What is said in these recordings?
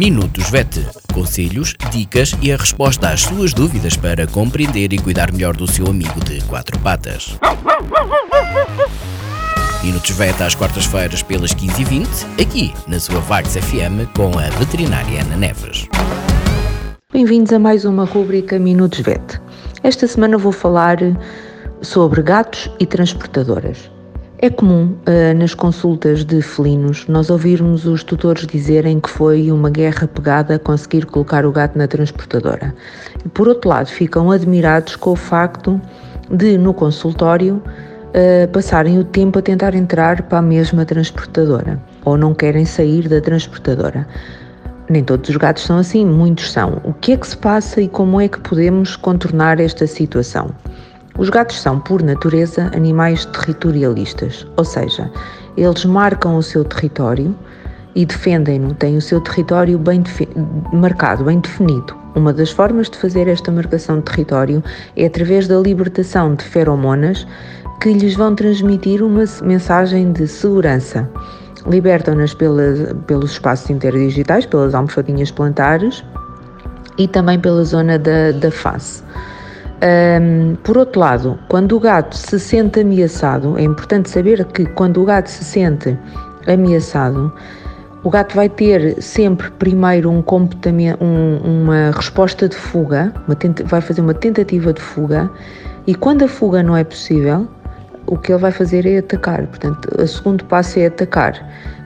Minutos VET. Conselhos, dicas e a resposta às suas dúvidas para compreender e cuidar melhor do seu amigo de quatro patas. Minutos VET às quartas-feiras pelas 15h20, aqui na sua Vagos FM com a veterinária Ana Neves. Bem-vindos a mais uma rúbrica Minutos VET. Esta semana vou falar sobre gatos e transportadoras. É comum uh, nas consultas de felinos nós ouvirmos os tutores dizerem que foi uma guerra pegada conseguir colocar o gato na transportadora. E por outro lado, ficam admirados com o facto de no consultório uh, passarem o tempo a tentar entrar para a mesma transportadora ou não querem sair da transportadora. Nem todos os gatos são assim, muitos são. O que é que se passa e como é que podemos contornar esta situação? Os gatos são, por natureza, animais territorialistas, ou seja, eles marcam o seu território e defendem-no, têm o seu território bem marcado, bem definido. Uma das formas de fazer esta marcação de território é através da libertação de feromonas que lhes vão transmitir uma mensagem de segurança. Libertam-nas pelos espaços interdigitais, pelas almofadinhas plantares e também pela zona da, da face. Um, por outro lado, quando o gato se sente ameaçado, é importante saber que quando o gato se sente ameaçado, o gato vai ter sempre primeiro um comportamento, um, uma resposta de fuga, vai fazer uma tentativa de fuga, e quando a fuga não é possível, o que ele vai fazer é atacar. Portanto, o segundo passo é atacar.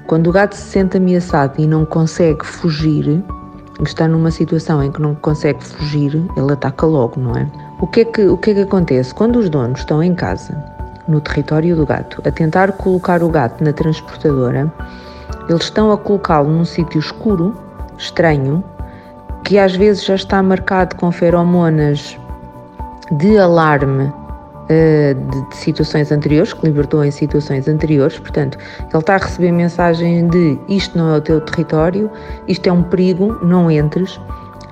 Quando o gato se sente ameaçado e não consegue fugir, está numa situação em que não consegue fugir, ele ataca logo, não é? O que é que, o que, é que acontece? Quando os donos estão em casa, no território do gato, a tentar colocar o gato na transportadora, eles estão a colocá-lo num sítio escuro, estranho, que às vezes já está marcado com feromonas de alarme uh, de, de, situações anteriores, que libertou em situações anteriores, portanto, ele está a receber mensagem de isto não é o teu território, isto é um perigo, não entres,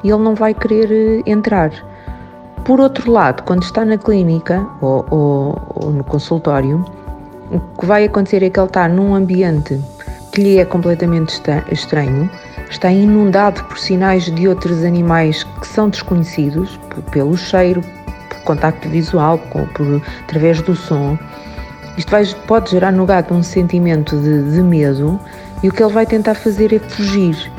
e ele não vai querer eh, entrar. Por outro lado, quando está na clínica ou, ou, ou, no consultório, o que vai acontecer é que ele está num ambiente que lhe é completamente estranho, está inundado por sinais de outros animais que são desconhecidos, pelo cheiro, por contacto visual, por, por através do som. Isto vai, pode gerar no gato um sentimento de, de medo e o que ele vai tentar fazer é fugir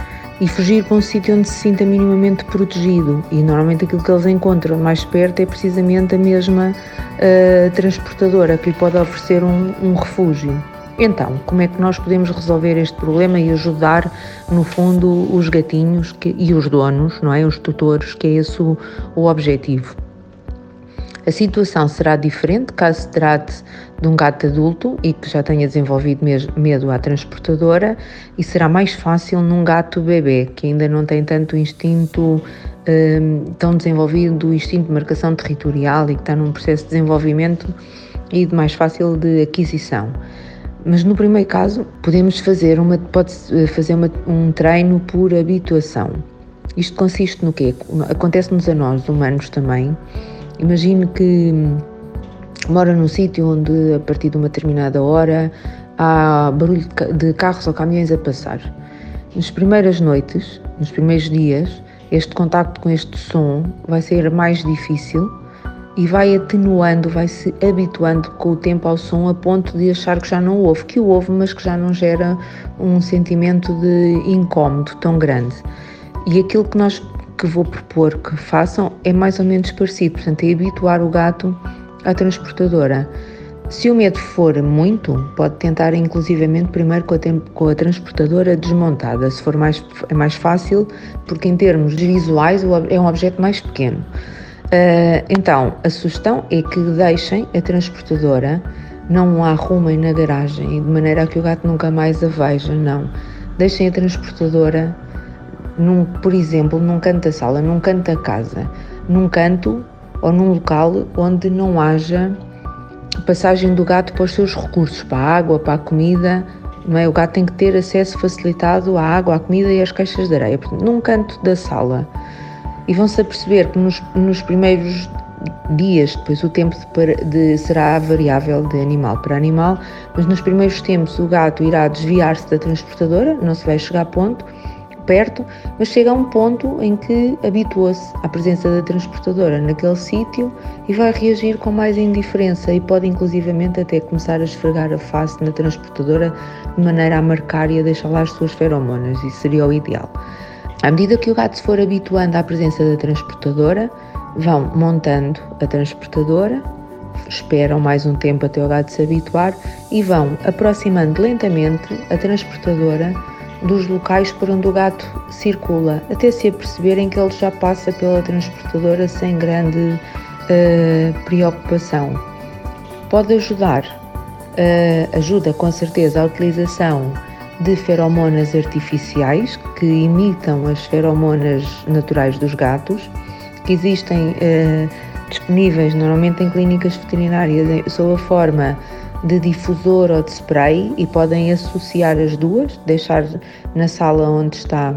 e fugir para um sítio onde se sinta minimamente protegido. E normalmente aquilo que eles encontram mais perto é precisamente a mesma uh, transportadora que lhe pode oferecer um, um refúgio. Então, como é que nós podemos resolver este problema e ajudar, no fundo, os gatinhos que, e os donos, não é? Os tutores, que é esse o, o objetivo. A situação será diferente caso se trate de um gato adulto e que já tenha desenvolvido medo à transportadora, e será mais fácil num gato bebê que ainda não tem tanto instinto um, tão desenvolvido, o instinto de marcação territorial e que está num processo de desenvolvimento e de mais fácil de aquisição. Mas no primeiro caso, podemos fazer uma, pode fazer uma, um treino por habituação. Isto consiste no quê? Acontece-nos a nós, humanos também, Imagine que mora num sítio onde, a partir de uma determinada hora, há barulho de carros ou caminhões a passar. Nas primeiras noites, nos primeiros dias, este contacto com este som vai ser mais difícil e vai atenuando, vai se habituando com o tempo ao som a ponto de achar que já não ouve, que o ouve, mas que já não gera um sentimento de incómodo tão grande. E aquilo que nós que vou propor que façam é mais ou menos parecido, portanto, é habituar o gato à transportadora. Se o medo for muito, pode tentar inclusivamente primeiro com a, com a, transportadora desmontada, se for mais, é mais fácil, porque em termos visuais é um objeto mais pequeno. Uh, então, a sugestão é que deixem a transportadora, não a arrumem na garagem, de maneira a que o gato nunca mais a veja, não. Deixem a transportadora num, por exemplo, num canto da sala, num canto da casa, num canto ou num local onde não haja passagem do gato para os seus recursos, para a água, para a comida, não é? O gato tem que ter acesso facilitado à água, à comida e às caixas de areia, portanto, num canto da sala. E vão-se a perceber que nos, nos primeiros dias, depois o tempo de, de, será variável de animal para animal, mas nos primeiros tempos o gato irá desviar-se da transportadora, não se vai chegar a ponto, perto, mas chega a um ponto em que habitua-se à presença da transportadora naquele sítio e vai reagir com mais indiferença e pode inclusivamente até começar a esfregar a face na transportadora de maneira a marcar e a deixar lá as suas feromonas, isso seria o ideal. À medida que o gato se for habituando à presença da transportadora, vão montando a transportadora, esperam mais um tempo até o gato se habituar e vão aproximando lentamente a transportadora dos locais por onde o gato circula, até se aperceberem que ele já passa pela transportadora sem grande uh, preocupação. Pode ajudar, uh, ajuda com certeza a utilização de feromonas artificiais que imitam as feromonas naturais dos gatos, que existem uh, disponíveis normalmente em clínicas veterinárias sob a forma de difusor ou de spray e podem associar as duas, deixar na sala onde está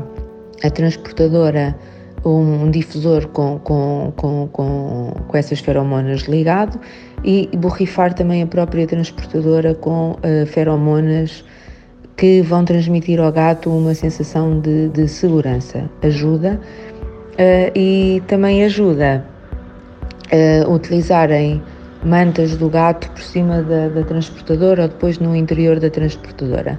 a transportadora um difusor com, com, com, com, com essas feromonas ligado e borrifar também a própria transportadora com uh, feromonas que vão transmitir ao gato uma sensação de, de segurança. Ajuda uh, e também ajuda a uh, utilizarem mantas do gato por cima da, da transportadora ou depois no interior da transportadora.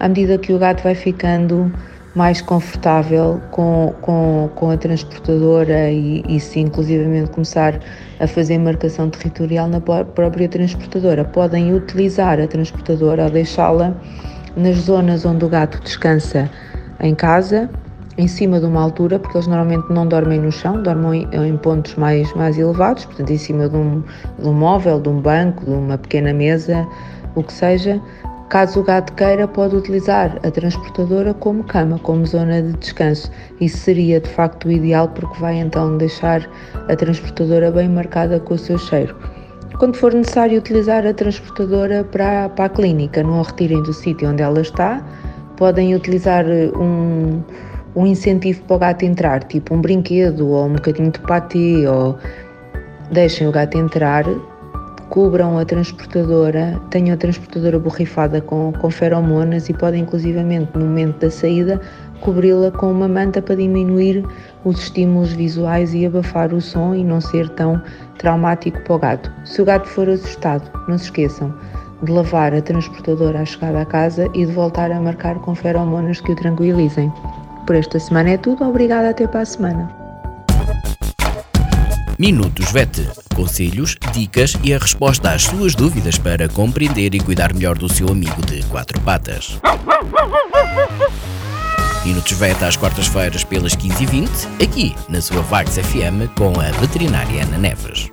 À medida que o gato vai ficando mais confortável com, com, com a transportadora e, e se inclusivamente começar a fazer marcação territorial na própria transportadora, podem utilizar a transportadora ou deixá-la nas zonas onde o gato descansa em casa em cima de uma altura, porque eles normalmente não dormem no chão, dormem em, pontos mais, mais elevados, portanto, em cima de um, de um móvel, de um banco, de uma pequena mesa, o que seja. Caso o gato queira, pode utilizar a transportadora como cama, como zona de descanso. Isso seria de facto o ideal, porque vai então deixar a transportadora bem marcada com o seu cheiro. Quando for necessário utilizar a transportadora para, para a clínica, não a retirem do sítio onde ela está, podem utilizar um um incentivo para o gato entrar, tipo um brinquedo ou um bocadinho de patê, ou deixem o gato entrar, cubram a transportadora, tenham a transportadora borrifada com, com feromonas e podem inclusivamente no momento da saída cobri-la com uma manta para diminuir os estímulos visuais e abafar o som e não ser tão traumático para o gato. Se o gato for assustado, não se esqueçam de lavar a transportadora à chegada à casa e de voltar a marcar com feromonas que o tranquilizem. Por esta semana é tudo. Obrigada. Até para a semana. Minutos VET. Conselhos, dicas e a resposta às suas dúvidas para compreender e cuidar melhor do seu amigo de quatro patas. Minutos VET às quartas-feiras pelas 15h20, aqui na sua Vax FM com a veterinária Ana Neves.